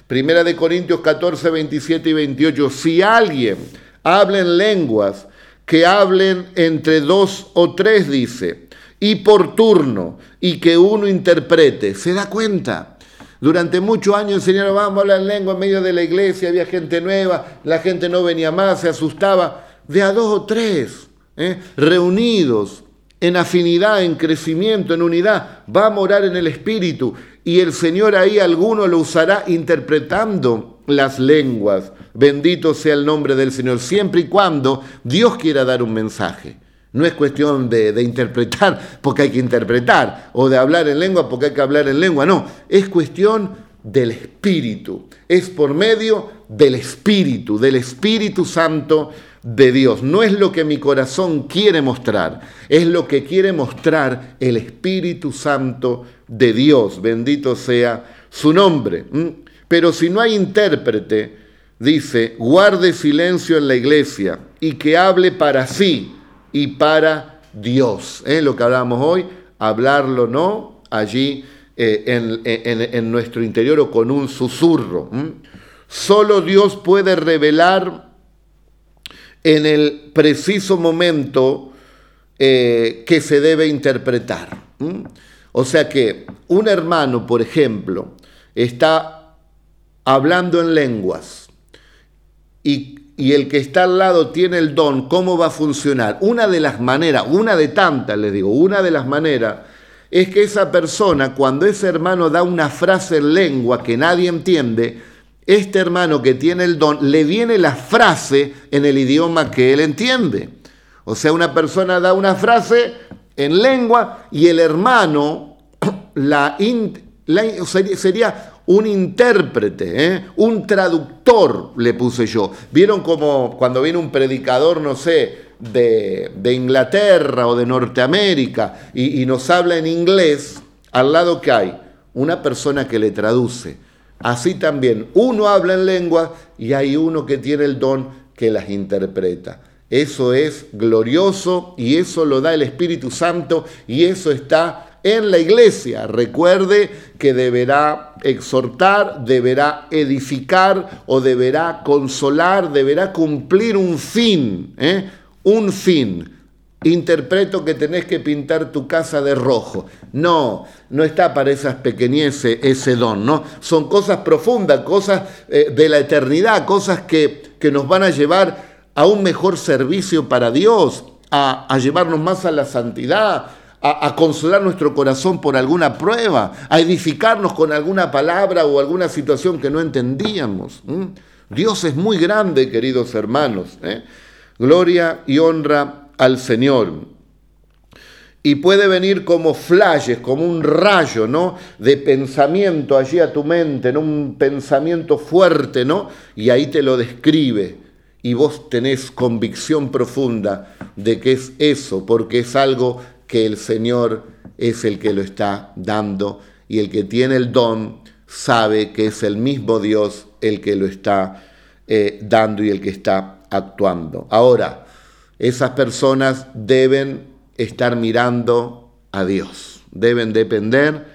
Primera de Corintios 14, 27 y 28. Si alguien habla en lenguas, que hablen entre dos o tres, dice, y por turno, y que uno interprete. ¿Se da cuenta? Durante muchos años enseñaron, vamos a hablar en lengua en medio de la iglesia, había gente nueva, la gente no venía más, se asustaba. De a dos o tres, ¿eh? reunidos, en afinidad, en crecimiento, en unidad. Va a morar en el Espíritu y el Señor ahí alguno lo usará interpretando las lenguas. Bendito sea el nombre del Señor, siempre y cuando Dios quiera dar un mensaje. No es cuestión de, interpretar porque hay que interpretar o de hablar en lengua porque hay que hablar en lengua, no, es cuestión del Espíritu, es por medio del Espíritu, del Espíritu Santo de Dios. No es lo que mi corazón quiere mostrar, es lo que quiere mostrar el Espíritu Santo de Dios. Bendito sea su nombre. Pero si no hay intérprete, dice, guarde silencio en la iglesia y que hable para sí y para Dios. Lo que hablamos hoy, hablarlo no allí eh, en, nuestro interior o con un susurro. Solo Dios puede revelar en el preciso momento eh, que se debe interpretar. O sea que un hermano, por ejemplo, está hablando en lenguas y, y, el que está al lado tiene el don, ¿cómo va a funcionar? Una de las maneras, una de tantas, les digo, una de las maneras es que esa persona, cuando ese hermano da una frase en lengua que nadie entiende, este hermano que tiene el don, le viene la frase en el idioma que él entiende. O sea, una persona da una frase en lengua y el hermano la, sería un intérprete, ¿eh? un traductor, le puse yo. ¿Vieron como cuando viene un predicador, no sé, de, Inglaterra o de Norteamérica y nos habla en inglés? Al lado que hay una persona que le traduce Así también uno habla en lengua y hay uno que tiene el don que las interpreta. Eso es glorioso y eso lo da el Espíritu Santo y eso está en la iglesia. Recuerde que deberá exhortar, deberá edificar o deberá consolar, deberá cumplir un fin, ¿eh? un fin. Interpreto que tenés que pintar tu casa de rojo. No, no está para esas pequeñeces ese don, ¿no? Son cosas profundas, cosas eh, de la eternidad, cosas que, que, nos van a llevar a un mejor servicio para Dios, a, llevarnos más a la santidad, a, consolar nuestro corazón por alguna prueba, a edificarnos con alguna palabra o alguna situación que no entendíamos. Dios es muy grande, queridos hermanos. ¿eh? Gloria y honra al Señor. Y puede venir como flashes, como un rayo, ¿no? De pensamiento allí a tu mente, en un pensamiento fuerte, ¿no? Y ahí te lo describe. Y vos tenés convicción profunda de que es eso, porque es algo que el Señor es el que lo está dando y el que tiene el don sabe que es el mismo Dios el que lo está eh, dando y el que está actuando. Ahora, esas personas deben estar mirando a Dios, deben depender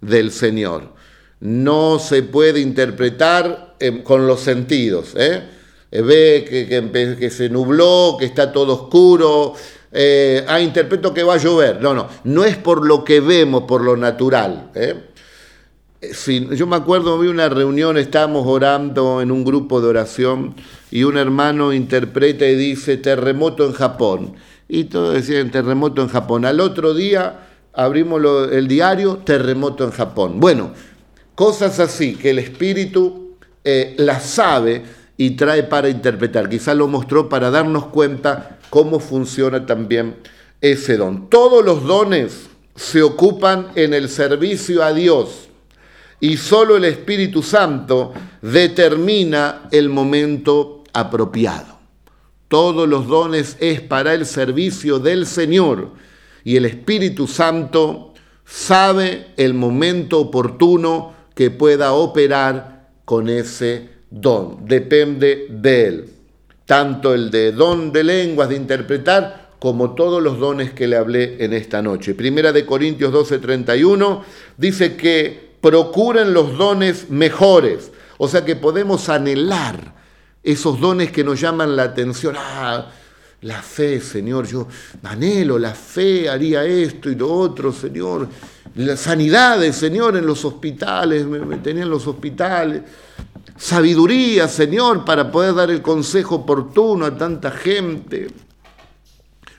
del Señor. No se puede interpretar eh, con los sentidos. ¿eh? eh, ve que, que, se nubló, que está todo oscuro, eh, ah, interpreto que va a llover. No, no, no es por lo que vemos, por lo natural. ¿Eh? yo me acuerdo, vi una reunión, estábamos orando en un grupo de oración y un hermano interpreta y dice terremoto en Japón. Y todos decían terremoto en Japón. Al otro día abrimos el diario, terremoto en Japón. Bueno, cosas así que el espíritu eh, las sabe y trae para interpretar. Quizás lo mostró para darnos cuenta cómo funciona también ese don. Todos los dones se ocupan en el servicio a Dios y solo el Espíritu Santo determina el momento apropiado. Todos los dones es para el servicio del Señor y el Espíritu Santo sabe el momento oportuno que pueda operar con ese don. Depende de él. Tanto el de don de lenguas, de interpretar, como todos los dones que le hablé en esta noche. Primera de Corintios 12:31 dice que procuren los dones mejores. O sea que podemos anhelar esos dones que nos llaman la atención. Ah, la fe, Señor, yo anhelo la fe, haría esto y lo otro, Señor. Las sanidades, Señor, en los hospitales, me, me tenía en los hospitales. Sabiduría, Señor, para poder dar el consejo oportuno a tanta gente.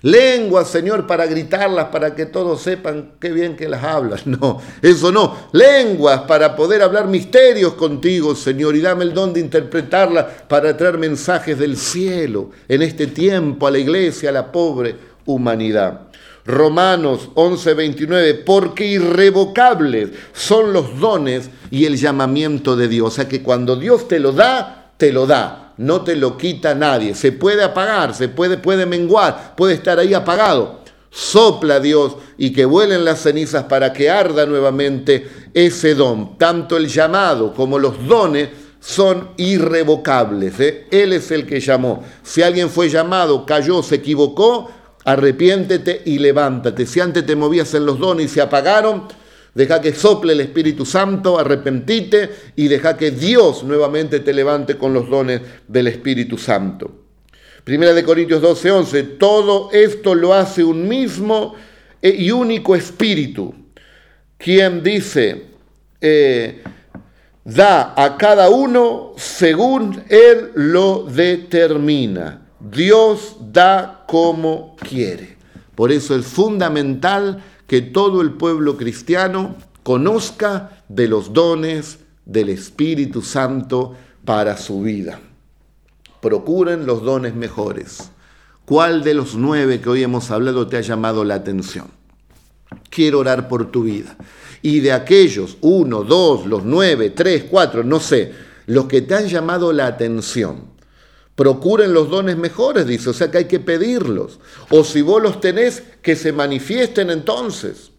Lenguas, Señor, para gritarlas, para que todos sepan qué bien que las hablas. No, eso no. Lenguas para poder hablar misterios contigo, Señor, y dame el don de interpretarlas para traer mensajes del cielo en este tiempo a la iglesia, a la pobre humanidad. Romanos 11:29, porque irrevocables son los dones y el llamamiento de Dios. O sea que cuando Dios te lo da, te lo da no te lo quita nadie. Se puede apagar, se puede, puede menguar, puede estar ahí apagado. Sopla Dios y que vuelen las cenizas para que arda nuevamente ese don. Tanto el llamado como los dones son irrevocables. ¿eh? Él es el que llamó. Si alguien fue llamado, cayó, se equivocó, arrepiéntete y levántate. Si antes te movías en los dones y se apagaron, Deja que sople el Espíritu Santo, arrepentite y deja que Dios nuevamente te levante con los dones del Espíritu Santo. Primera de Corintios 12, 11. Todo esto lo hace un mismo y único Espíritu, quien dice, eh, da a cada uno según Él lo determina. Dios da como quiere. Por eso es fundamental que todo el pueblo cristiano conozca de los dones del Espíritu Santo para su vida. Procuren los dones mejores. ¿Cuál de los nueve que hoy hemos hablado te ha llamado la atención? Quiero orar por tu vida. Y de aquellos, uno, dos, los nueve, tres, cuatro, no sé, los que te han llamado la atención, Procuren los dones mejores, dice, o sea que hay que pedirlos. O si vos los tenés, que se manifiesten entonces.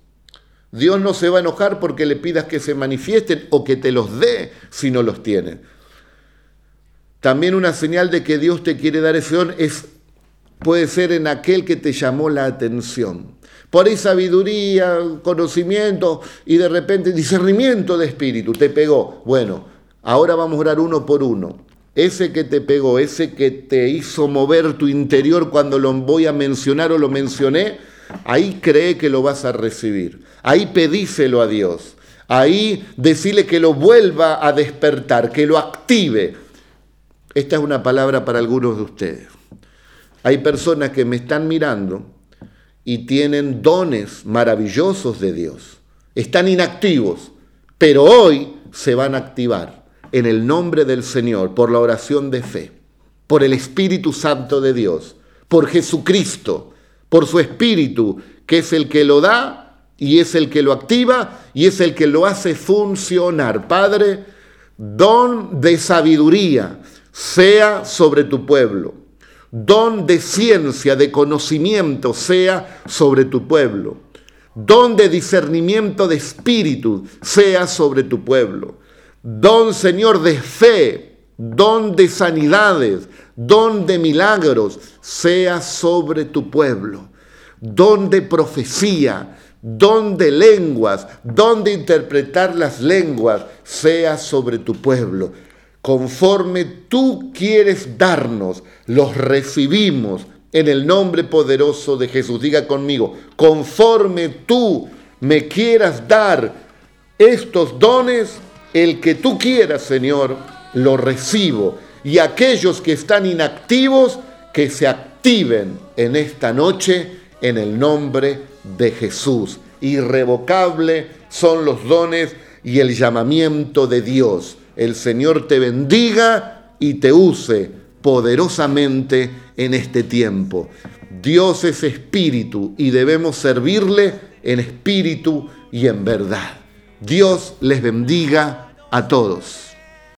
Dios no se va a enojar porque le pidas que se manifiesten o que te los dé si no los tienes. También una señal de que Dios te quiere dar ese don es, puede ser en aquel que te llamó la atención. Por ahí sabiduría, conocimiento y de repente discernimiento de espíritu te pegó. Bueno, ahora vamos a orar uno por uno ese que te pegó, ese que te hizo mover tu interior cuando lo voy a mencionar o lo mencioné, ahí cree que lo vas a recibir. Ahí pedíselo a Dios. Ahí decirle que lo vuelva a despertar, que lo active. Esta es una palabra para algunos de ustedes. Hay personas que me están mirando y tienen dones maravillosos de Dios. Están inactivos, pero hoy se van a activar en el nombre del Señor, por la oración de fe, por el Espíritu Santo de Dios, por Jesucristo, por su Espíritu, que es el que lo da y es el que lo activa y es el que lo hace funcionar. Padre, don de sabiduría sea sobre tu pueblo. Don de ciencia, de conocimiento sea sobre tu pueblo. Don de discernimiento de espíritu sea sobre tu pueblo don Señor de fe, don de sanidades, don de milagros, sea sobre tu pueblo, don de profecía, don de lenguas, don de interpretar las lenguas, sea sobre tu pueblo. conforme tú quieres darnos, los recibimos en el nombre poderoso de Jesús. Diga conmigo, conforme tú me quieras dar estos dones, el que tú quieras, Señor, lo recibo. Y aquellos que están inactivos, que se activen en esta noche en el nombre de Jesús. Irrevocable son los dones y el llamamiento de Dios. El Señor te bendiga y te use poderosamente en este tiempo. Dios es espíritu y debemos servirle en espíritu y en verdad. Dios les bendiga a todos.